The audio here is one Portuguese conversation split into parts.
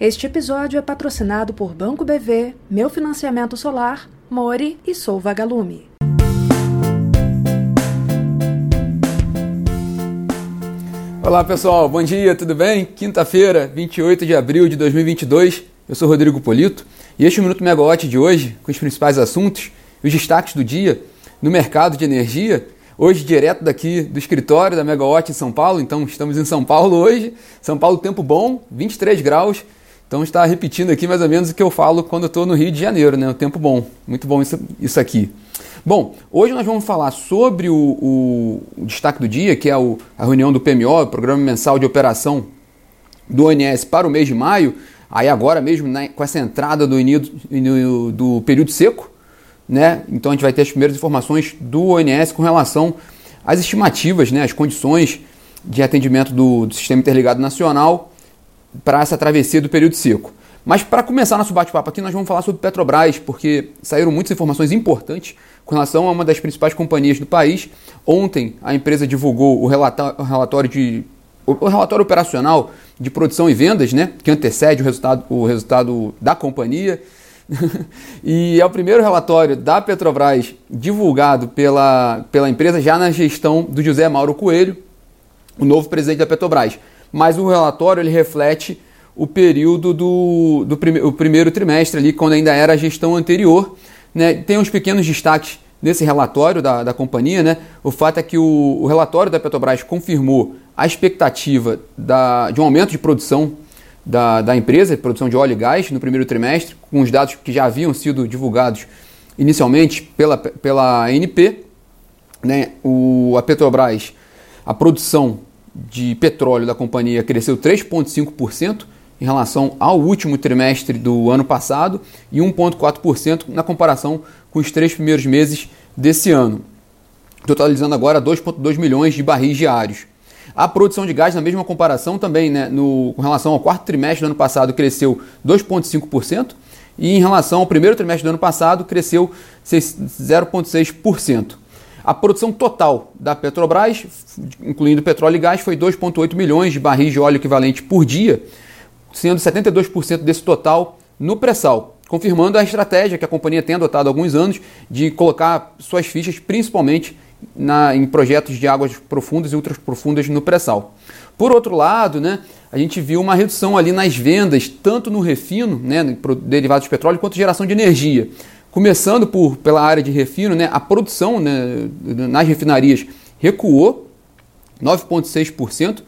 Este episódio é patrocinado por Banco BV, Meu Financiamento Solar, Mori e Sou Vagalume. Olá pessoal, bom dia, tudo bem? Quinta-feira, 28 de abril de 2022, eu sou Rodrigo Polito e este é o Minuto Megawatt de hoje, com os principais assuntos e os destaques do dia no mercado de energia. Hoje, direto daqui do escritório da Megawatt em São Paulo, então estamos em São Paulo hoje. São Paulo, tempo bom, 23 graus, então está repetindo aqui mais ou menos o que eu falo quando eu estou no Rio de Janeiro, né? O tempo bom, muito bom isso, isso aqui. Bom, hoje nós vamos falar sobre o, o, destaque do dia, que é o, a reunião do PMO, Programa Mensal de Operação do ONS para o mês de maio, aí agora mesmo né, com essa entrada do, do, do período seco, né? Então a gente vai ter as primeiras informações do ONS com relação às estimativas, né, as condições de atendimento do, do Sistema Interligado Nacional para essa travessia do período seco. Mas para começar nosso bate-papo aqui, nós vamos falar sobre Petrobras, porque saíram muitas informações importantes com relação a uma das principais companhias do país. Ontem a empresa divulgou o relatório de o relatório operacional de produção e vendas, né, que antecede o resultado, o resultado da companhia. e é o primeiro relatório da Petrobras divulgado pela, pela empresa já na gestão do José Mauro Coelho, o novo presidente da Petrobras mas o relatório ele reflete o período do, do prime, o primeiro trimestre ali, quando ainda era a gestão anterior. Né? Tem uns pequenos destaques nesse relatório da, da companhia. Né? O fato é que o, o relatório da Petrobras confirmou a expectativa da, de um aumento de produção da, da empresa, de produção de óleo e gás no primeiro trimestre, com os dados que já haviam sido divulgados inicialmente pela, pela ANP. Né? O, a Petrobras, a produção de petróleo da companhia cresceu 3,5% em relação ao último trimestre do ano passado e 1,4% na comparação com os três primeiros meses desse ano, totalizando agora 2,2 milhões de barris diários. A produção de gás, na mesma comparação, também, né, no, com relação ao quarto trimestre do ano passado, cresceu 2,5%, e em relação ao primeiro trimestre do ano passado, cresceu 0,6%. A produção total da Petrobras, incluindo petróleo e gás, foi 2,8 milhões de barris de óleo equivalente por dia, sendo 72% desse total no pré-sal, confirmando a estratégia que a companhia tem adotado há alguns anos de colocar suas fichas principalmente na, em projetos de águas profundas e ultra profundas no pré-sal. Por outro lado, né, a gente viu uma redução ali nas vendas, tanto no refino, né, derivados de petróleo, quanto geração de energia. Começando por, pela área de refino, né, a produção né, nas refinarias recuou 9,6%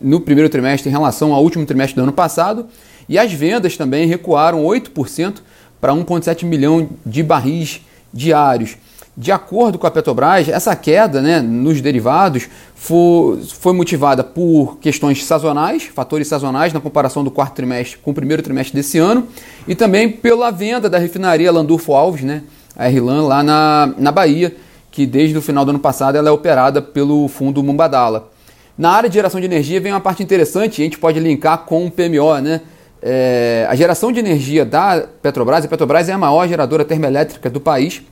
no primeiro trimestre em relação ao último trimestre do ano passado, e as vendas também recuaram 8% para 1,7 milhão de barris diários. De acordo com a Petrobras, essa queda né, nos derivados foi, foi motivada por questões sazonais, fatores sazonais na comparação do quarto trimestre com o primeiro trimestre desse ano, e também pela venda da refinaria Landulfo Alves, né, a RLAN, lá na, na Bahia, que desde o final do ano passado ela é operada pelo fundo Mumbadala. Na área de geração de energia vem uma parte interessante, a gente pode linkar com o PMO, né? É, a geração de energia da Petrobras, a Petrobras é a maior geradora termoelétrica do país,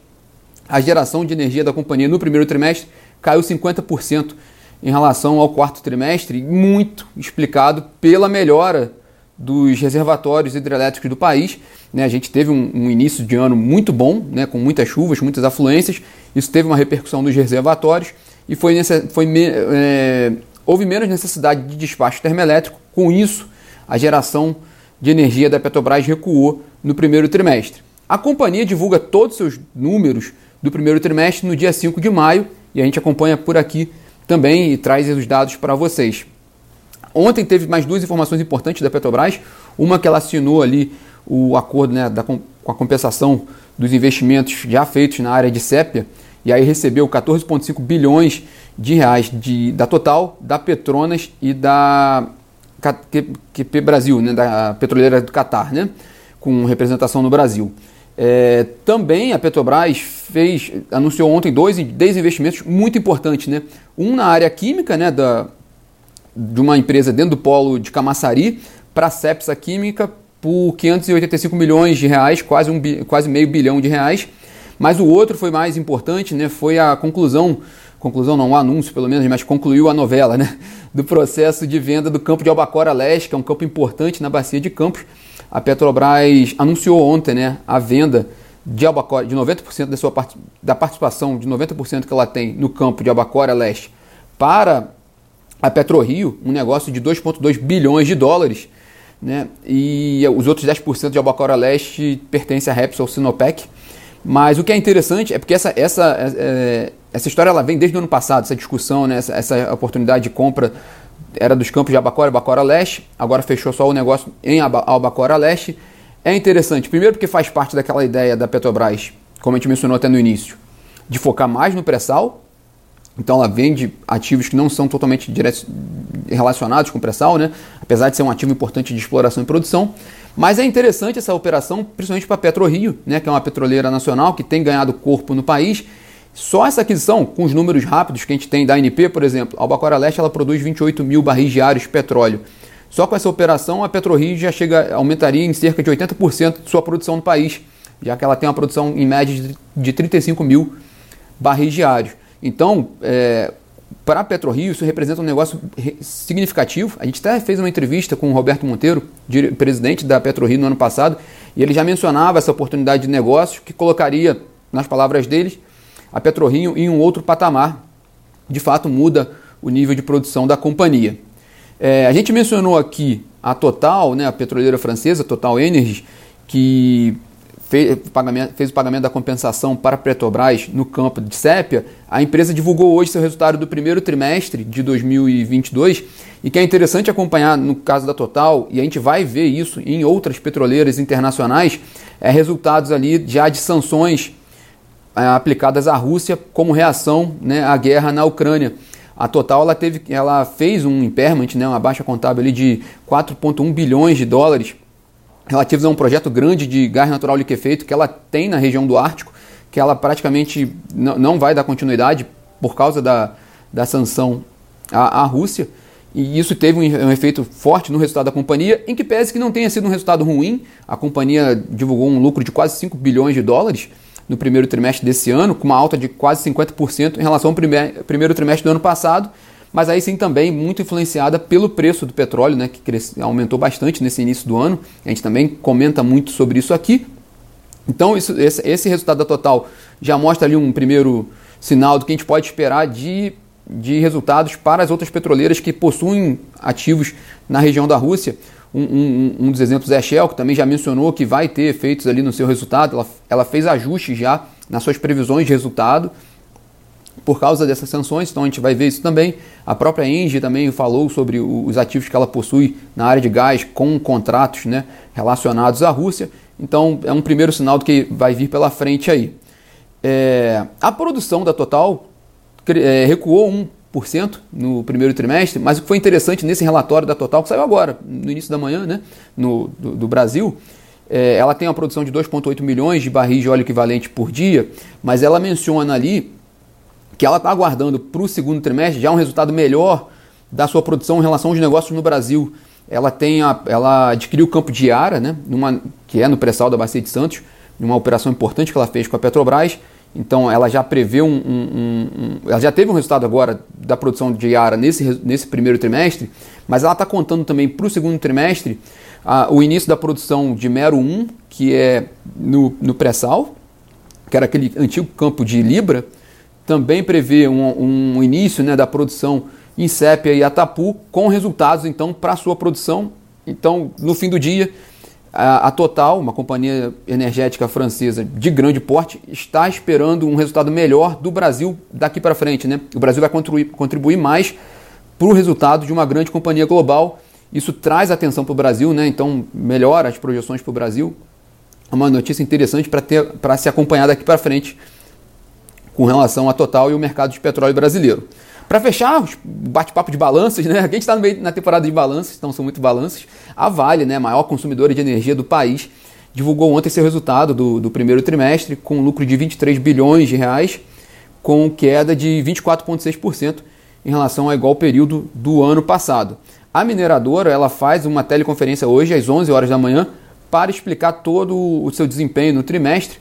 a geração de energia da companhia no primeiro trimestre caiu 50% em relação ao quarto trimestre, muito explicado pela melhora dos reservatórios hidrelétricos do país. Né? A gente teve um, um, início de ano muito bom, né? com muitas chuvas, muitas afluências. Isso teve uma repercussão nos reservatórios e foi, foi é, houve menos necessidade de despacho termoelétrico. Com isso, a geração de energia da Petrobras recuou no primeiro trimestre. A companhia divulga todos os seus números do primeiro trimestre no dia 5 de maio e a gente acompanha por aqui também e traz os dados para vocês. Ontem teve mais duas informações importantes da Petrobras. Uma que ela assinou ali o acordo né, da, com a compensação dos investimentos já feitos na área de sépia e aí recebeu 14,5 bilhões de reais de, da Total, da Petronas e da QP Brasil, né, da petroleira do Catar, né, com representação no Brasil. É, também a Petrobras fez, anunciou ontem dois desinvestimentos muito importantes, né? Um na área química, né, da, de uma empresa dentro do polo de Camaçari para a Cepsa Química por 585 milhões de reais, quase, um, quase meio bilhão de reais. Mas o outro foi mais importante, né? Foi a conclusão, conclusão não, o anúncio pelo menos, mas concluiu a novela, né? do processo de venda do campo de Albacora Leste, que é um campo importante na bacia de Campos. A Petrobras anunciou ontem né, a venda de Albacora, de 90% da, sua part... da participação de 90% que ela tem no campo de Albacora Leste para a PetroRio, um negócio de 2,2 bilhões de dólares, né? E os outros 10% de Albacora Leste pertencem à Repsol Sinopec. Mas o que é interessante é porque essa, essa, é, essa história ela vem desde o ano passado, essa discussão, né? essa, essa oportunidade de compra era dos campos de Albacora, Albacora Leste, agora fechou só o negócio em Albacora Leste. É interessante, primeiro porque faz parte daquela ideia da Petrobras, como a gente mencionou até no início, de focar mais no pré-sal, então ela vende ativos que não são totalmente relacionados com pré-sal, né? apesar de ser um ativo importante de exploração e produção. Mas é interessante essa operação, principalmente para a PetroRio, né? que é uma petroleira nacional que tem ganhado corpo no país. Só essa aquisição, com os números rápidos que a gente tem da ANP, por exemplo, a Albacora Leste ela produz 28 mil barris diários de petróleo. Só com essa operação, a PetroRio já chega, aumentaria em cerca de 80% de sua produção no país, já que ela tem uma produção em média de 35 mil barris diários. Então, é, para a PetroRio, isso representa um negócio significativo. A gente até fez uma entrevista com o Roberto Monteiro, presidente da PetroRio no ano passado, e ele já mencionava essa oportunidade de negócio que colocaria, nas palavras deles, a PetroRio em um outro patamar. De fato, muda o nível de produção da companhia. É, a gente mencionou aqui a Total, né, a petroleira francesa, Total Energy, que fez, fez, o pagamento da compensação para a Petrobras no campo de Sépia, a empresa divulgou hoje seu resultado do primeiro trimestre de 2022 e que é interessante acompanhar no caso da Total, e a gente vai ver isso em outras petroleiras internacionais, é resultados ali já de sanções aplicadas à Rússia como reação né, à guerra na Ucrânia. A Total ela teve, ela fez um impairment, né, uma baixa contábil ali de 4,1 bilhões de dólares relativos a um projeto grande de gás natural liquefeito que ela tem na região do Ártico, que ela praticamente não vai dar continuidade por causa da, da sanção à, à Rússia. E isso teve um, um, efeito forte no resultado da companhia, em que pese que não tenha sido um resultado ruim. A companhia divulgou um lucro de quase 5 bilhões de dólares no primeiro trimestre desse ano, com uma alta de quase 50% em relação ao primeir, primeiro trimestre do ano passado mas aí sim também muito influenciada pelo preço do petróleo, né, que cresce, aumentou bastante nesse início do ano. A gente também comenta muito sobre isso aqui. Então isso, esse, esse resultado da Total já mostra ali um primeiro sinal do que a gente pode esperar de, de resultados para as outras petroleiras que possuem ativos na região da Rússia. Um, um, um, dos exemplos é a Shell, que também já mencionou que vai ter efeitos ali no seu resultado. Ela, ela fez ajustes já nas suas previsões de resultado por causa dessas sanções, então a gente vai ver isso também. A própria Engie também falou sobre os ativos que ela possui na área de gás com contratos né, relacionados à Rússia. Então é um primeiro sinal do que vai vir pela frente aí. É, a produção da Total é, recuou 1% no primeiro trimestre, mas o que foi interessante nesse relatório da Total, que saiu agora, no início da manhã, né, no, do, do Brasil, é, ela tem uma produção de 2,8 milhões de barris de óleo equivalente por dia, mas ela menciona ali que ela está aguardando para o segundo trimestre já um resultado melhor da sua produção em relação aos negócios no Brasil. Ela tem a, ela adquiriu o campo de Ara, né, numa, que é no pré-sal da Bacia de Santos, numa operação importante que ela fez com a Petrobras. Então ela já prevê um, um, um, ela já teve um resultado agora da produção de Ara nesse, nesse primeiro trimestre, mas ela está contando também para o segundo trimestre a, o início da produção de Mero 1, que é no, no pré-sal, que era aquele antigo campo de Libra, também prevê um, um início né, da produção em Sépia e Atapu, com resultados então para a sua produção. Então, no fim do dia, a, Total, uma companhia energética francesa de grande porte, está esperando um resultado melhor do Brasil daqui para frente. Né? O Brasil vai contribuir, contribuir mais para o resultado de uma grande companhia global. Isso traz atenção para o Brasil, né? então melhora as projeções para o Brasil. É uma notícia interessante para se acompanhar daqui para frente com relação à Total e o mercado de petróleo brasileiro. Para fechar, bate-papo de balanços, né? A gente está na temporada de balanços, então são muito balanços. A Vale, né, maior consumidora de energia do país, divulgou ontem seu resultado do, do primeiro trimestre com lucro de 23 bilhões de reais, com queda de 24,6% em relação ao igual período do ano passado. A mineradora ela faz uma teleconferência hoje às 11 horas da manhã para explicar todo o seu desempenho no trimestre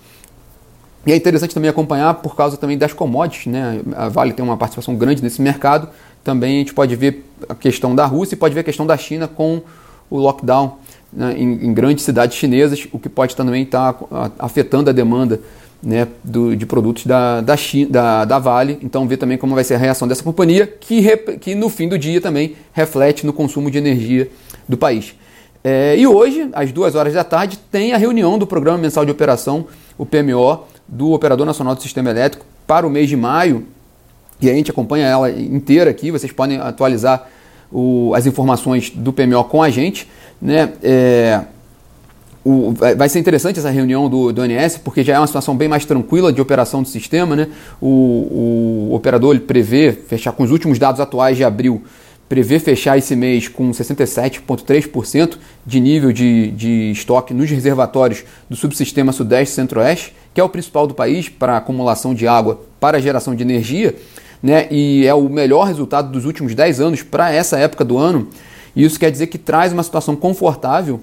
e é interessante também acompanhar por causa também das commodities, né? A Vale tem uma participação grande nesse mercado, também a gente pode ver a questão da Rússia e pode ver a questão da China com o lockdown né, em, em, grandes cidades chinesas, o que pode também estar tá afetando a demanda né, do, de produtos da, da, China, da, da, Vale. Então, ver também como vai ser a reação dessa companhia, que, rep, que no fim do dia também reflete no consumo de energia do país. É, e hoje, às duas horas da tarde, tem a reunião do Programa Mensal de Operação, o PMO, do Operador Nacional do Sistema Elétrico, para o mês de maio. E a gente acompanha ela inteira aqui, vocês podem atualizar o, as informações do PMO com a gente. Né? É, o, vai ser interessante essa reunião do, do ONS, porque já é uma situação bem mais tranquila de operação do sistema. Né? O, o operador prevê fechar com os últimos dados atuais de abril, prevê fechar esse mês com 67,3% de nível de, de estoque nos reservatórios do subsistema Sudeste Centro-Oeste, que é o principal do país para acumulação de água para geração de energia, né? e é o melhor resultado dos últimos 10 anos para essa época do ano. Isso quer dizer que traz uma situação confortável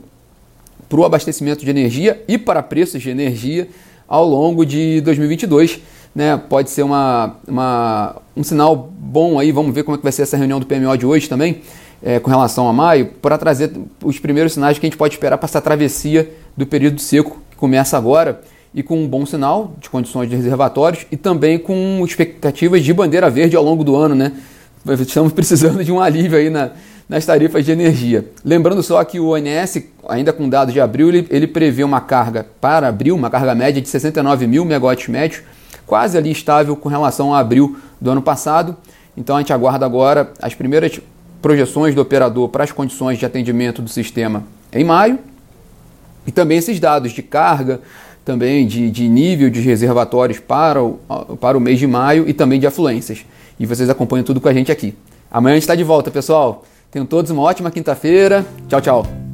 para o abastecimento de energia e para preços de energia ao longo de 2022. Né? Pode ser uma, uma, um sinal bom aí, vamos ver como é que vai ser essa reunião do PMO de hoje também, é, com relação a maio, para trazer os primeiros sinais que a gente pode esperar para essa travessia do período seco que começa agora e com um bom sinal de condições de reservatórios e também com expectativas de bandeira verde ao longo do ano, né? Estamos precisando de um alívio aí na, nas tarifas de energia. Lembrando só que o ONS, ainda com dados de abril, ele, ele prevê uma carga para abril, uma carga média de 69 mil megawatts médios, quase ali estável com relação a abril do ano passado. Então a gente aguarda agora as primeiras projeções do operador para as condições de atendimento do sistema em maio e também esses dados de carga, também de, de nível de reservatórios para o, para o mês de maio e também de afluências. E vocês acompanham tudo com a gente aqui. Amanhã a gente está de volta, pessoal. Tenham todos uma ótima quinta-feira. Tchau, tchau.